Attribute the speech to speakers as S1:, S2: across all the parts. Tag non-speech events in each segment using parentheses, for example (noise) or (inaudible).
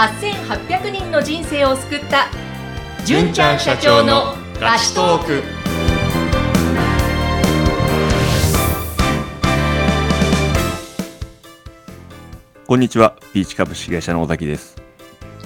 S1: 8800人の人生を救った純ちゃん社長のラストーク
S2: こんにちは、ビーチ株式会社の尾崎です。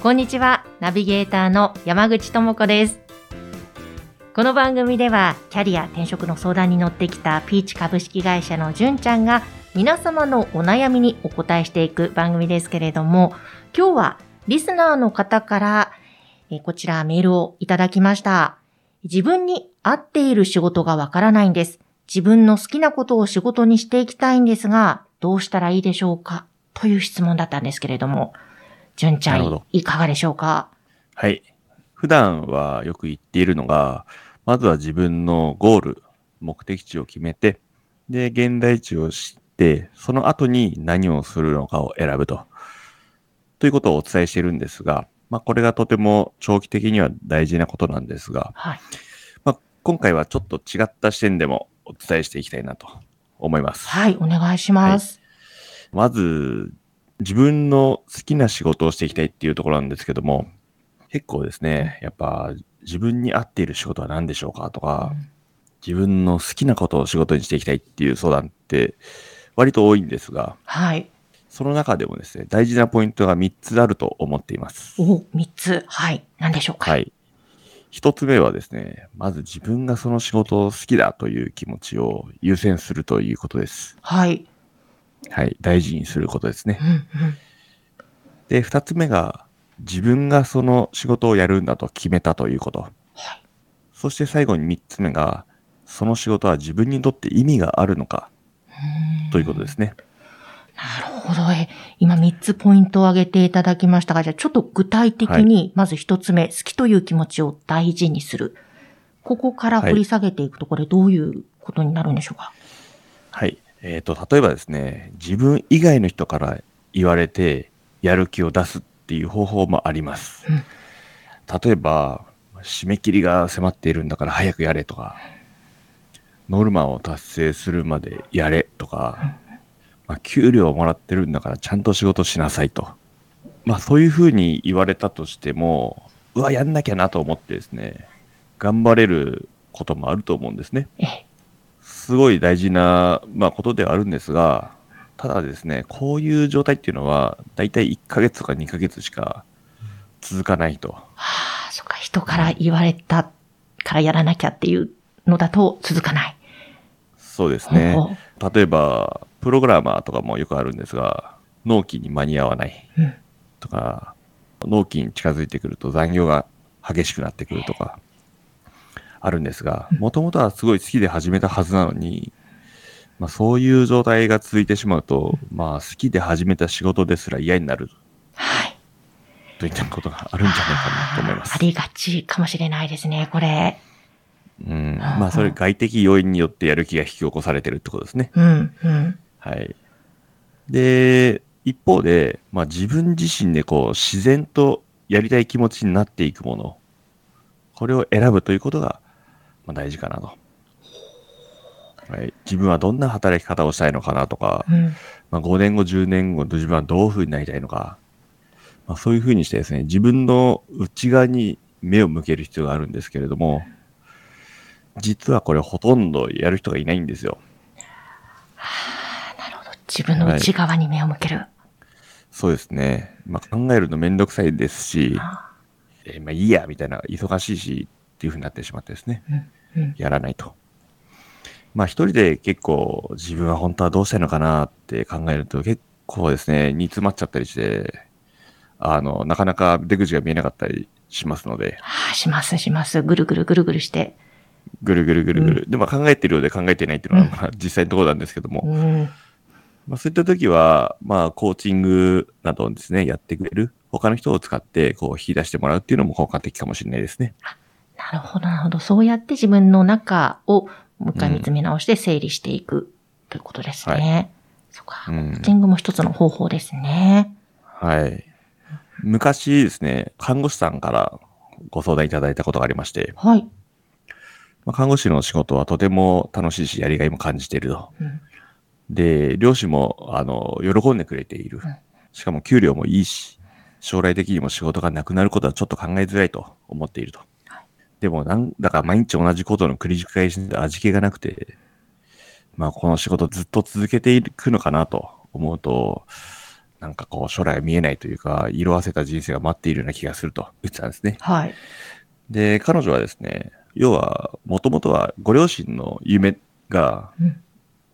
S3: こんにちは、ナビゲーターの山口智子です。この番組では、キャリア転職の相談に乗ってきたピーチ株式会社の純ちゃんが、皆様のお悩みにお答えしていく番組ですけれども、今日はリスナーの方から、えーこちらメールをいただきました。自分に合っている仕事がわからないんです。自分の好きなことを仕事にしていきたいんですが、どうしたらいいでしょうか？という質問だったんですけれども、純ちゃんいかがでしょうか？
S2: はい。普段はよく言っているのが、まずは自分のゴール、目的地を決めて、で、現在地を知って、その後に何をするのかを選ぶと。ということをお伝えしているんですが、まあ、これがとても長期的には大事なことなんですが、
S3: はい。
S2: まあ、今回はちょっと違った視点でもお伝えしていきたいなと思います。
S3: はい、お願いします。
S2: まず、自分の好きな仕事をしていきたいっていうところなんですけども、結構ですね、やっぱ自分に合っている仕事は何でしょうかとか、自分の好きなことを仕事にしていきたいっていう相談って割と多いんですが、
S3: はい。
S2: その中でもですね、大事なポイントが3つあると思っています。
S3: お、三つ。はい。何でしょうか？
S2: はい。一つ目はですね、まず自分がその仕事を好きだという気持ちを優先するということです。
S3: はい。
S2: はい。大事にすることですね
S3: う。ん、うん。
S2: で、二つ目が、自分がその仕事をやるんだと決めたということ。
S3: はい。
S2: そして最後に三つ目が、その仕事は自分にとって意味があるのかということですね。
S3: なるほど。え、今三つポイントを挙げていただきましたが、じゃあちょっと具体的に、まず一つ目、好きという気持ちを大事にする。ここから掘り下げていくと、これどういうことになるんでしょうか？
S2: はい。えっ、と、例えばですね、自分以外の人から言われてやる気を出すっていう方法もあります。
S3: うん
S2: 例えば、締め切りが迫っているんだから早くやれとか、ノルマを達成するまでやれとか、まあ、給料をもらってるんだからちゃんと仕事しなさいと。まあそういうふうに言われたとしても、うわ、やんなきゃなと思ってですね、頑張れることもあると思うんですね。
S3: ええ、
S2: すごい大事な、まあ、ことではあるんですが、ただですね、こういう状態っていうのは、だいたい1ヶ月とか2ヶ月しか続かないと。
S3: はあ、そっか、人から言われたからやらなきゃっていうのだと続かない。
S2: そうですね。例えば、プログラマーとかもよくあるんですが、納期に間に合わない
S3: うん。
S2: とか、納期に近づいてくると残業が激しくなってくるとか、あるんですが、もともとはすごい好きで始めたはずなのに、まあそういう状態が続いてしまうと、まあ好きで始めた仕事ですら嫌になる
S3: はい。
S2: といったことがあるんじゃないかなと思います。
S3: ありがちかもしれないですね、これ。
S2: うん。まあそれ外的要因によってやる気が引き起こされてるってことですね。
S3: うん、うん。
S2: はい。で、一方で、まあ自分自身でこう自然とやりたい気持ちになっていくもの、これを選ぶということが、まあ、大事かなと。はい、自分はどんな働き方をしたいのかなとか、
S3: うん。
S2: まあ、5年後、10年後、自分はどういうふうになりたいのか、まあ、そういうふうにしてですね、自分の内側に目を向ける必要があるんですけれども、実はこれほとんどやる人がいないんですよ。
S3: 自分の内側に目を向ける。
S2: そうですね。まあ、考えるのめんどくさいですし、えーまあいいや、みたいな、忙しいし、っていうふうになってしまってですね、
S3: うん、うん。
S2: やらないと。まあ一人で結構自分は本当はどうしたいのかなって考えると結構ですね、煮詰まっちゃったりして、あの、なかなか出口が見えなかったりしますので、
S3: はあ、します、します。ぐるぐるぐるぐるして。
S2: ぐるぐるぐるぐる。で、まあ考えてるようで考えてないっていうのは、まあ実際のところなんですけども、
S3: うん。
S2: まあそういった時は、まあコーチングなどをですね、やってくれる他の人を使ってこう引き出してもらうっていうのも効果的かもしれないですね。
S3: なるほど、なるほど。そうやって自分の中をもう一回見つめ直して整理していくということですね。そうか。
S2: うん
S3: コーチングも一つの方法ですね。
S2: はい。昔ですね、看護師さんからご相談いただいたことがありまして、
S3: はい。
S2: まあ、看護師の仕事はとても楽しいし、やりがいも感じていると。
S3: うん
S2: で、漁師も、あの、喜んでくれている
S3: うん。
S2: しかも給料もいいし、将来的にも仕事がなくなることはちょっと考えづらいと思っていると。
S3: はい
S2: でもなんだか毎日同じことの繰り返しで味気がなくて、まあこの仕事ずっと続けていくのかなと思うと、なんかこう将来が見えないというか、色あせた人生が待っているような気がすると言ってたんですね。
S3: はい。
S2: で、彼女はですね、要は、もともとはご両親の夢が
S3: うん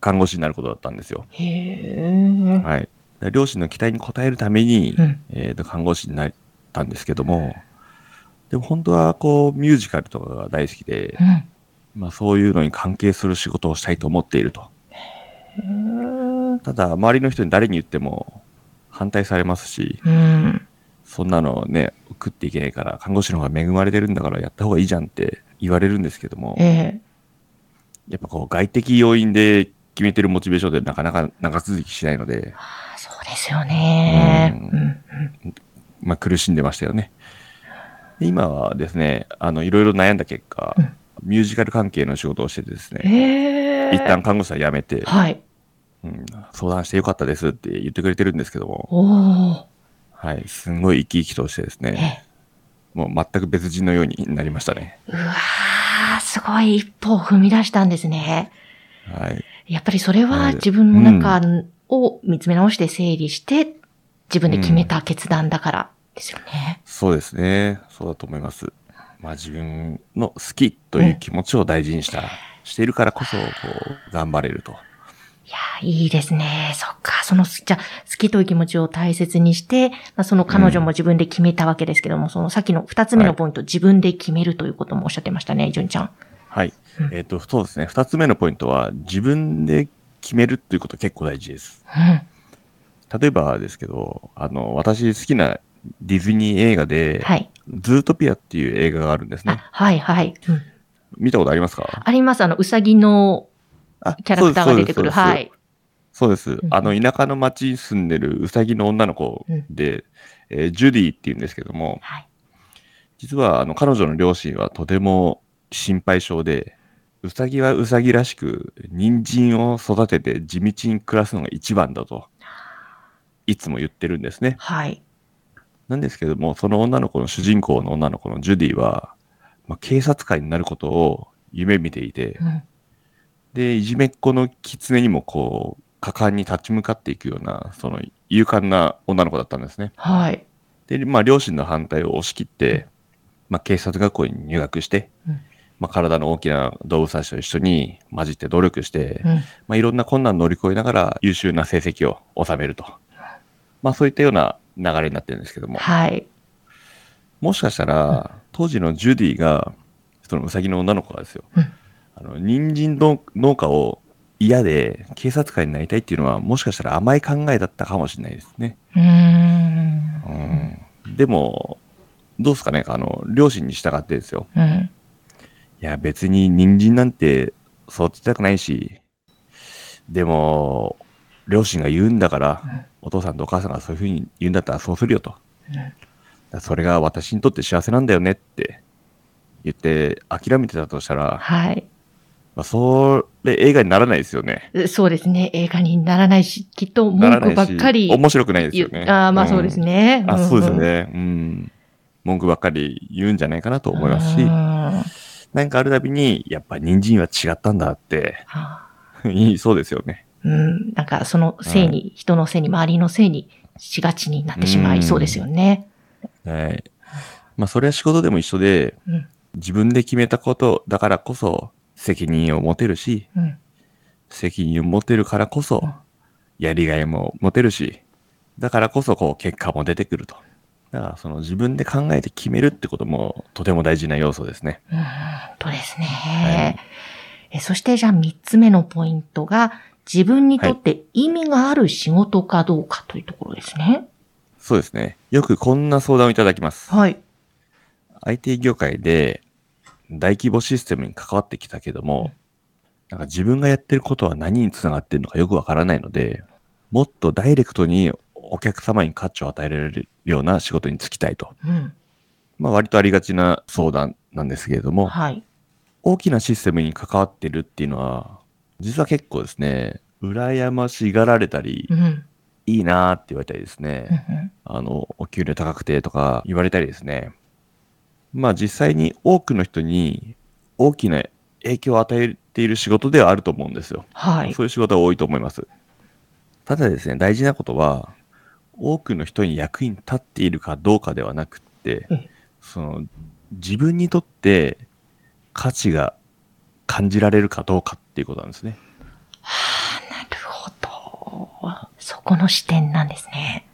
S2: 看護師になることだったんですよ。はい。で両親の期待に応えるために、
S3: うん
S2: えーと看護師になったんですけども、でも本当はこうミュージカルとかが大好きで、
S3: うん。
S2: まあそういうのに関係する仕事をしたいと思っていると。ただ、周りの人に誰に言っても反対されますし、
S3: うん。
S2: そんなのね、食っていけないから、看護師の方が恵まれてるんだからやった方がいいじゃんって言われるんですけども、
S3: ええ。
S2: やっぱこう外的要因で決めてるモチベーションでなかなか長続きしないので、
S3: あそうですよね。
S2: まあ苦しんでましたよね。で今はですね、あの、いろいろ悩んだ結果、
S3: うん
S2: ミュージカル関係の仕事をしててですね、
S3: ええ。
S2: 一旦看護師は辞めて、
S3: はい。
S2: うん、相談してよかったですって言ってくれてるんですけども。はい、すんごい生き生きとしてです
S3: え
S2: ね、もう全く別人のようになりましたね。
S3: うわー、すごい一歩を踏み出したんですね。
S2: はい。
S3: やっぱりそれ
S2: は
S3: はい自分の中を見つめ直して整理して、自分で決めた決断だからですよね。
S2: そうですね。そうだと思います。まあ自分の好きという気持ちを大事にした、しているからこそ、こう、頑張れると。
S3: いやー、いいですね。そっか。その、じゃあ好きという気持ちを大切にして、まあ、その彼女も自分で決めたわけですけども、そのさっきの二つ目のポイント、自分で決めるということもおっしゃってましたね、純ちゃん。
S2: はい
S3: うん。
S2: えっ、と、そうですね。二つ目のポイントは、自分で決めるということ結構大事です。
S3: うん。
S2: 例えばですけど、あの、私好きなディズニー映画で、
S3: はい。
S2: ズートピアっていう映画があるんですね。
S3: あはい、はい。うん
S2: 見たことありますか？
S3: あります。あの、うさぎの
S2: あ
S3: キャラクターが出てくる。はい。
S2: そうです。
S3: うん
S2: あの、田舎の町に住んでるうさぎの女の子で、えージュディっていうんですけども、
S3: はい。
S2: 実はあの彼女の両親はとても心配性で、うさぎはうさぎらしく、人参を育てて地道に暮らすのが一番だと、いつも言ってるんですね。
S3: はい。
S2: なんですけども、その女の子の主人公の女の子のジュディは、まあ、警察官になることを夢見ていて
S3: う、ん。
S2: で、いじめっ子の狐にもこう、果敢に立ち向かっていくような、その勇敢な女の子だったんですね。
S3: はい。
S2: で、まあ、両親の反対を押し切って、まあ、警察学校に入学して、
S3: うん
S2: まあ、体の大きな動物たちと一緒に混じって努力して、
S3: うん。
S2: まあ、いろんな困難を乗り越えながら優秀な成績を収めると。まあ、そういったような流れになってるんですけども、
S3: はい。
S2: もしかしたら、当時のジュディが、そのうさぎの女の子がですよ、
S3: うん
S2: あの、人参農農家を嫌で警察官になりたいっていうのは、もしかしたら甘い考えだったかもしれないですね。
S3: うーん。
S2: うん。でも、どうですかね、あの、両親に従ってですよ。
S3: うん。
S2: いや、別に人参なんて育てたくないし、でも、両親が言うんだから、お父さんとお母さんがそういうふうに言うんだったらそうするよと。それが私にとって幸せなんだよねって言って諦めてたとしたら、
S3: はい。
S2: まあ、それ映画にならないですよね。
S3: そうですね。映画にならないし、きっと文句ばっかり
S2: 面白くないです。よね。
S3: ああ、まあそうですね。
S2: うん。あ、そうですよ
S3: ね。
S2: ね。うん。文句ばっかり言うんじゃないかなと思いますしなんかあるたびに、やっぱ人参は違ったんだって、
S3: あ
S2: 言い (laughs) そうですよね。
S3: うん。なんかそのせいに、人のせいに、周りのせいにしがちになってしまいそうですよね。
S2: はい。まあ、それは仕事でも一緒で、
S3: うん。
S2: 自分で決めたことだからこそ責任を持てるし、
S3: うん。
S2: 責任を持てるからこそ、やりがいも持てるし、だからこそこう結果も出てくると。だからその自分で考えて決めるってこともとても大事な要素ですね。
S3: うん。とですね。えそしてじゃあ三つ目のポイントが、自分にとって意味がある仕事かどうかというところですね。
S2: そうですね。よくこんな相談をいただきます。
S3: はい。
S2: IT 業界で大規模システムに関わってきたけども、なんか自分がやってることは何につながってるのかよくわからないので、もっとダイレクトにお客様に価値を与えられるような仕事に就きたいと。
S3: うん。
S2: まあ割とありがちな相談なんですけれども、
S3: はい。
S2: 大きなシステムに関わってるっていうのは、実は結構ですね、羨ましがられたり
S3: う、ん。
S2: いいなーって言われたりです
S3: うん
S2: ね、
S3: うん
S2: あの、お給料高くてとか言われたりですね。まあ実際に多くの人に大きな影響を与えている仕事ではあると思うんですよ。
S3: はい。
S2: そういう仕事が多いと思います。ただですね、大事なことは、多くの人に役に立っているかどうかではなくって
S3: ええ、
S2: その、自分にとって価値が感じられるかどうかっていうことなんですね。
S3: なるほど。そこの視点なんですね。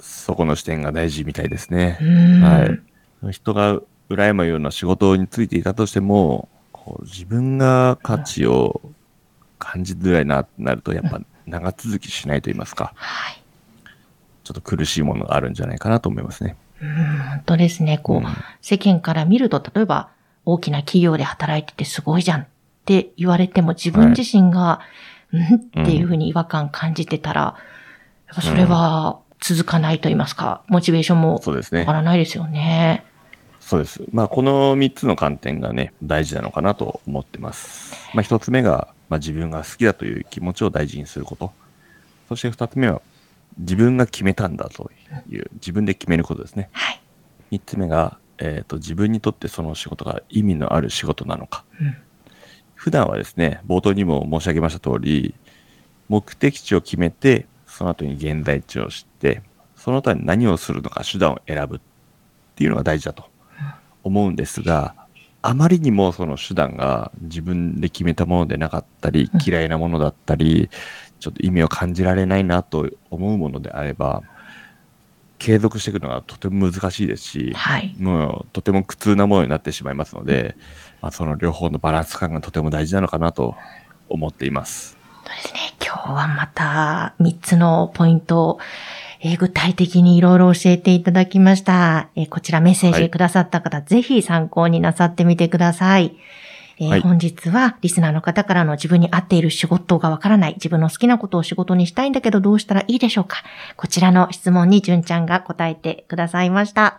S2: そこの視点が大事みたいですね。はい。人が羨むような仕事についていたとしても、こう自分が価値を感じづらいなってなると、やっぱ長続きしないと言いますか、
S3: はい。
S2: ちょっと苦しいものがあるんじゃないかなと思いますね。
S3: うん、本当ですね。こう、
S2: うん
S3: 世間から見ると、例えば、大きな企業で働いててすごいじゃんって言われても、自分自身が、うん？っていうふうに違和感感じてたら、やっぱそれは続かないと言いますか、モチベーションも
S2: そうですね
S3: 上が。らないですよね。
S2: そうです。まあ、この3つの観点がね、大事なのかなと思ってます。まあ、1つ目が、まあ、自分が好きだという気持ちを大事にすること。そして2つ目は、自分が決めたんだという、自分で決めることですね。
S3: はい。
S2: 3つ目が、えっ、と、自分にとってその仕事が意味のある仕事なのか。
S3: うん
S2: 普段はですね、冒頭にも申し上げました通り、目的地を決めて、その後に現在地を知って、その他に何をするのか手段を選ぶっていうのが大事だと思うんですが、あまりにもその手段が自分で決めたものでなかったり
S3: うん、
S2: 嫌いなものだったり、ちょっと意味を感じられないなと思うものであれば、継続していくのがとても難しいですし、
S3: はい。
S2: もうとても苦痛なものになってしまいますので、まあ、その両方のバランス感がとても大事なのかなと思っています。
S3: そうですね。今日はまた3つのポイントを、えー具体的にいろいろ教えていただきました。えーこちらメッセージくださった方、ぜひ参考になさってみてください。えー
S2: はい
S3: 本日はリスナーの方からの自分に合っている仕事がわからない、自分の好きなことを仕事にしたいんだけどどうしたらいいでしょうかこちらの質問に純ちゃんが答えてくださいました。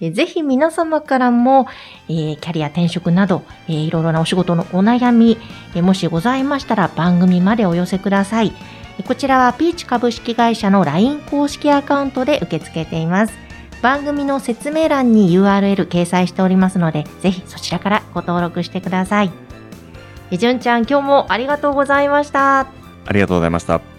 S3: えーぜひ皆様からも、えーキャリア転職など、えーいろいろなお仕事のお悩み、えーもしございましたら番組までお寄せください。えーこちらはピーチ株式会社の LINE 公式アカウントで受け付けています。番組の説明欄に URL 掲載しておりますので、ぜひそちらからご登録してください。えじゅんちゃん、今日もありがとうございました。
S2: ありがとうございました。